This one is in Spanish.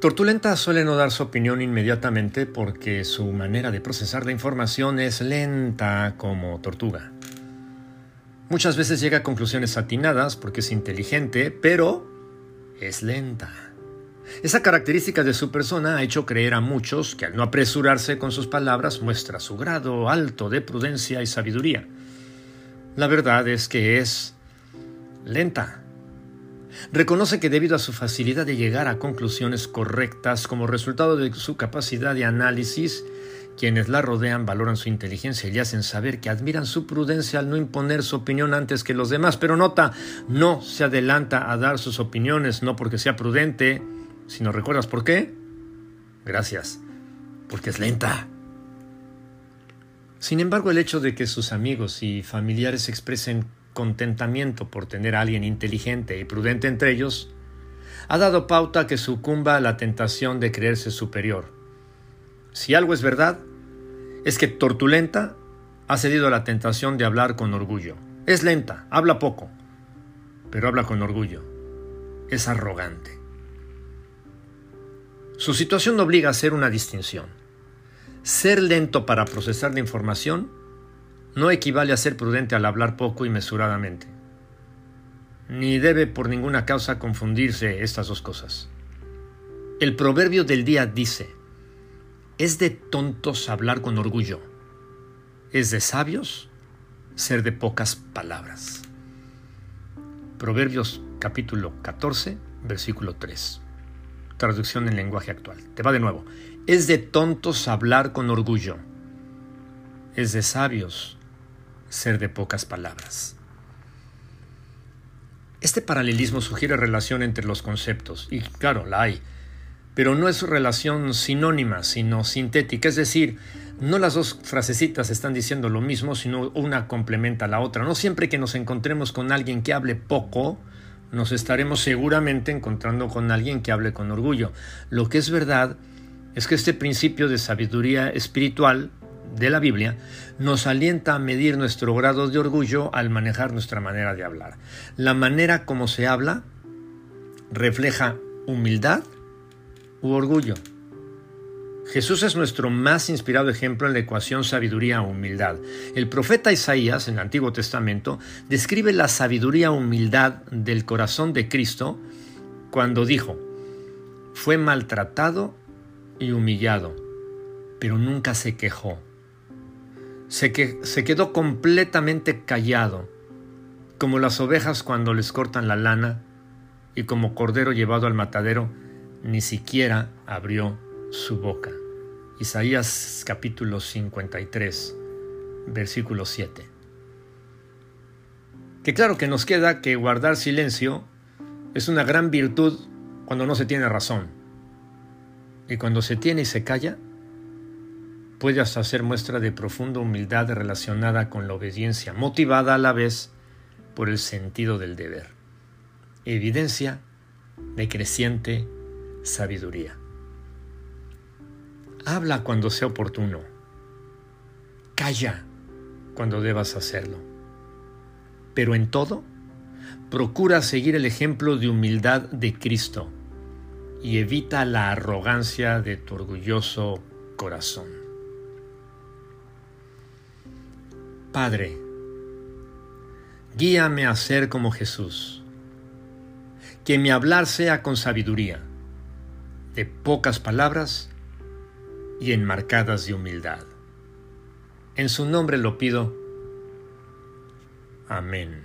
Tortulenta suele no dar su opinión inmediatamente porque su manera de procesar la información es lenta como tortuga. Muchas veces llega a conclusiones atinadas porque es inteligente, pero es lenta. Esa característica de su persona ha hecho creer a muchos que al no apresurarse con sus palabras muestra su grado alto de prudencia y sabiduría. La verdad es que es lenta. Reconoce que debido a su facilidad de llegar a conclusiones correctas como resultado de su capacidad de análisis, quienes la rodean valoran su inteligencia y hacen saber que admiran su prudencia al no imponer su opinión antes que los demás. Pero nota, no se adelanta a dar sus opiniones, no porque sea prudente, si no recuerdas por qué, gracias, porque es lenta. Sin embargo, el hecho de que sus amigos y familiares expresen contentamiento por tener a alguien inteligente y prudente entre ellos, ha dado pauta a que sucumba a la tentación de creerse superior. Si algo es verdad, es que Tortulenta ha cedido a la tentación de hablar con orgullo. Es lenta, habla poco, pero habla con orgullo. Es arrogante. Su situación obliga a hacer una distinción. Ser lento para procesar la información no equivale a ser prudente al hablar poco y mesuradamente. Ni debe por ninguna causa confundirse estas dos cosas. El proverbio del día dice, es de tontos hablar con orgullo, es de sabios ser de pocas palabras. Proverbios capítulo 14, versículo 3 traducción en lenguaje actual. Te va de nuevo. Es de tontos hablar con orgullo. Es de sabios ser de pocas palabras. Este paralelismo sugiere relación entre los conceptos, y claro, la hay, pero no es relación sinónima, sino sintética, es decir, no las dos frasecitas están diciendo lo mismo, sino una complementa a la otra. No siempre que nos encontremos con alguien que hable poco, nos estaremos seguramente encontrando con alguien que hable con orgullo. Lo que es verdad es que este principio de sabiduría espiritual de la Biblia nos alienta a medir nuestro grado de orgullo al manejar nuestra manera de hablar. La manera como se habla refleja humildad u orgullo. Jesús es nuestro más inspirado ejemplo en la ecuación sabiduría-humildad. El profeta Isaías, en el Antiguo Testamento, describe la sabiduría-humildad del corazón de Cristo cuando dijo, fue maltratado y humillado, pero nunca se quejó. Se, que, se quedó completamente callado, como las ovejas cuando les cortan la lana, y como cordero llevado al matadero, ni siquiera abrió su boca. Isaías capítulo 53, versículo 7. Que claro que nos queda que guardar silencio es una gran virtud cuando no se tiene razón. Y cuando se tiene y se calla, puede hasta ser muestra de profunda humildad relacionada con la obediencia, motivada a la vez por el sentido del deber. Evidencia de creciente sabiduría. Habla cuando sea oportuno. Calla cuando debas hacerlo. Pero en todo, procura seguir el ejemplo de humildad de Cristo y evita la arrogancia de tu orgulloso corazón. Padre, guíame a ser como Jesús, que mi hablar sea con sabiduría, de pocas palabras y enmarcadas de humildad. En su nombre lo pido. Amén.